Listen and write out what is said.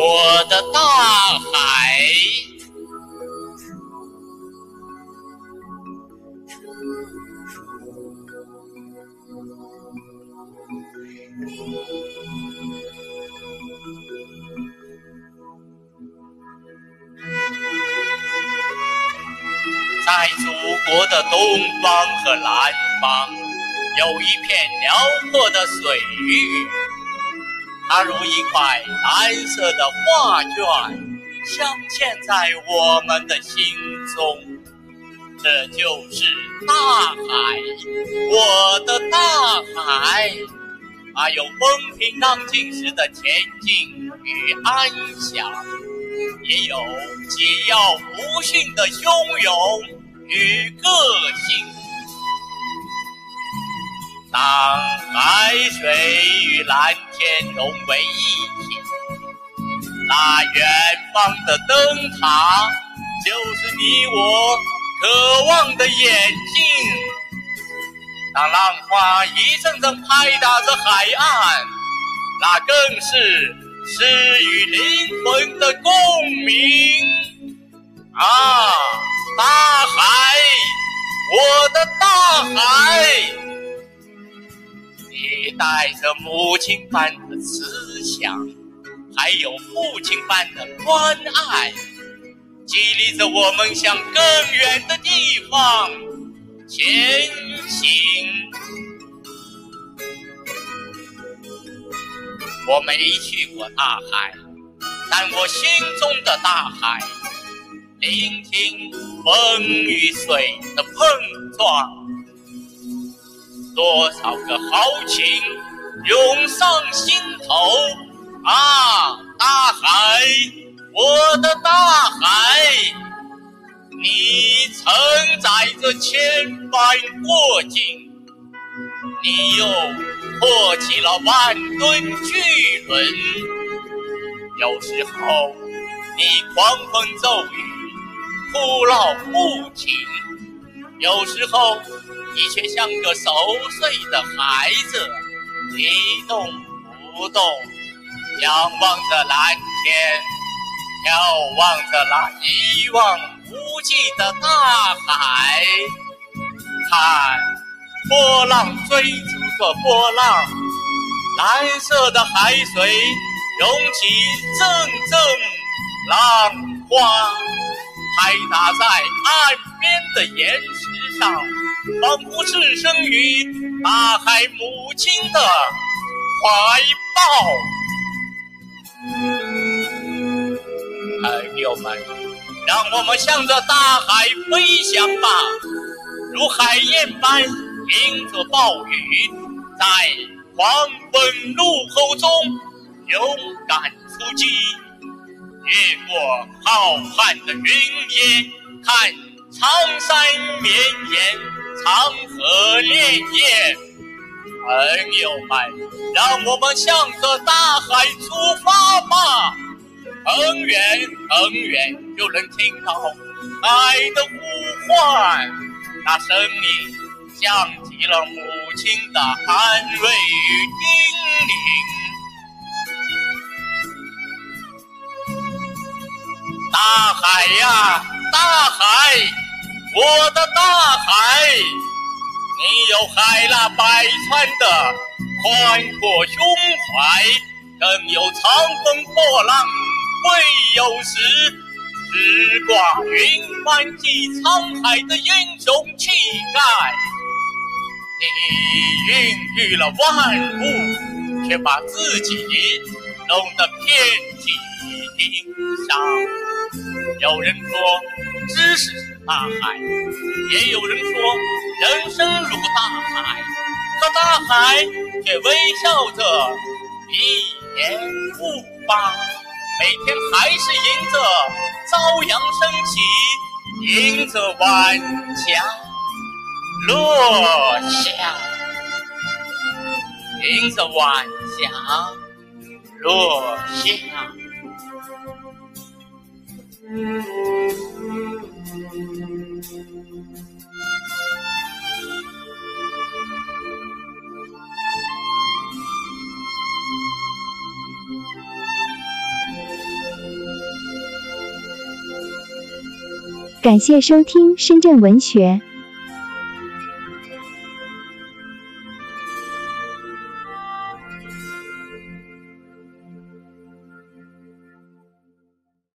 我的大海，在祖国的东方和南方，有一片辽阔的水域。它如一块蓝色的画卷，镶嵌在我们的心中。这就是大海，我的大海。它有风平浪静时的恬静与安详，也有桀骜不驯的汹涌与个性。当海水与蓝天融为一体，那远方的灯塔就是你我渴望的眼睛。当浪花一阵阵拍打着海岸，那更是诗与灵魂的共鸣。啊，大海，我的大海！你带着母亲般的慈祥，还有父亲般的关爱，激励着我们向更远的地方前行。我没去过大海，但我心中的大海，聆听风与水的碰撞。多少个豪情涌上心头啊！大海，我的大海，你承载着千帆过境，你又托起了万吨巨轮。有时候你狂风骤雨，哭闹不停；有时候。你却像个熟睡的孩子，一动不动，仰望着蓝天，眺望着那一望无际的大海。看，波浪追逐着波浪，蓝色的海水涌起阵阵浪花，拍打在岸边的岩石上。仿佛置身于大海母亲的怀抱，友们，让我们向着大海飞翔吧，如海燕般迎着暴雨，在狂风怒吼中勇敢出击，越过浩瀚的云烟，看苍山绵延。长河潋滟，朋友们，让我们向着大海出发吧！很远很远就能听到海的呼唤，那声音像极了母亲的安慰与叮咛。大海呀，大海！我的大海，你有海纳百川的宽阔胸怀，更有长风破浪会有时，直挂云帆济沧海的英雄气概。你孕育了万物，却把自己弄得遍体鳞伤。有人说，知识是。大海，也有人说人生如大海，可大海却微笑着一言不发，每天还是迎着朝阳升起，迎着晚霞落下，迎着晚霞落下。感谢收听深圳文学。